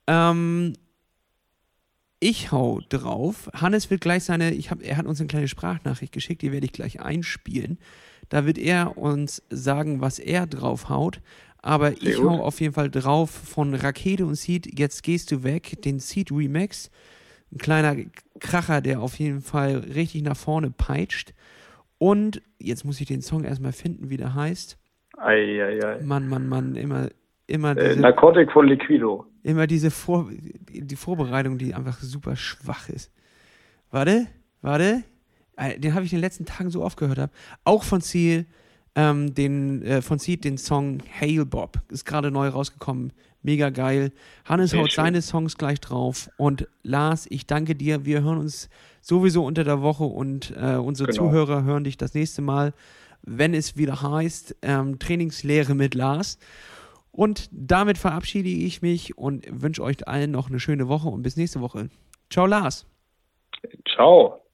Ähm, ich hau drauf. Hannes wird gleich seine, ich hab, er hat uns eine kleine Sprachnachricht geschickt, die werde ich gleich einspielen. Da wird er uns sagen, was er drauf haut. Aber Sehr ich gut. hau auf jeden Fall drauf von Rakete und Seed, jetzt gehst du weg, den Seed Remix ein kleiner Kracher, der auf jeden Fall richtig nach vorne peitscht. Und jetzt muss ich den Song erstmal finden, wie der heißt. Eieiei. Mann, Mann, Mann, immer, immer äh, diese. Äh, Narkotik von Liquido. Immer diese Vor die Vorbereitung, die einfach super schwach ist. Warte, warte. Äh, den habe ich in den letzten Tagen so oft gehört. Hab. Auch von Ziel, ähm, den, äh, von Seed den Song Hail Bob. Ist gerade neu rausgekommen mega geil. Hannes Sehr haut schön. seine Songs gleich drauf. Und Lars, ich danke dir. Wir hören uns sowieso unter der Woche und äh, unsere genau. Zuhörer hören dich das nächste Mal, wenn es wieder heißt ähm, Trainingslehre mit Lars. Und damit verabschiede ich mich und wünsche euch allen noch eine schöne Woche und bis nächste Woche. Ciao, Lars. Ciao.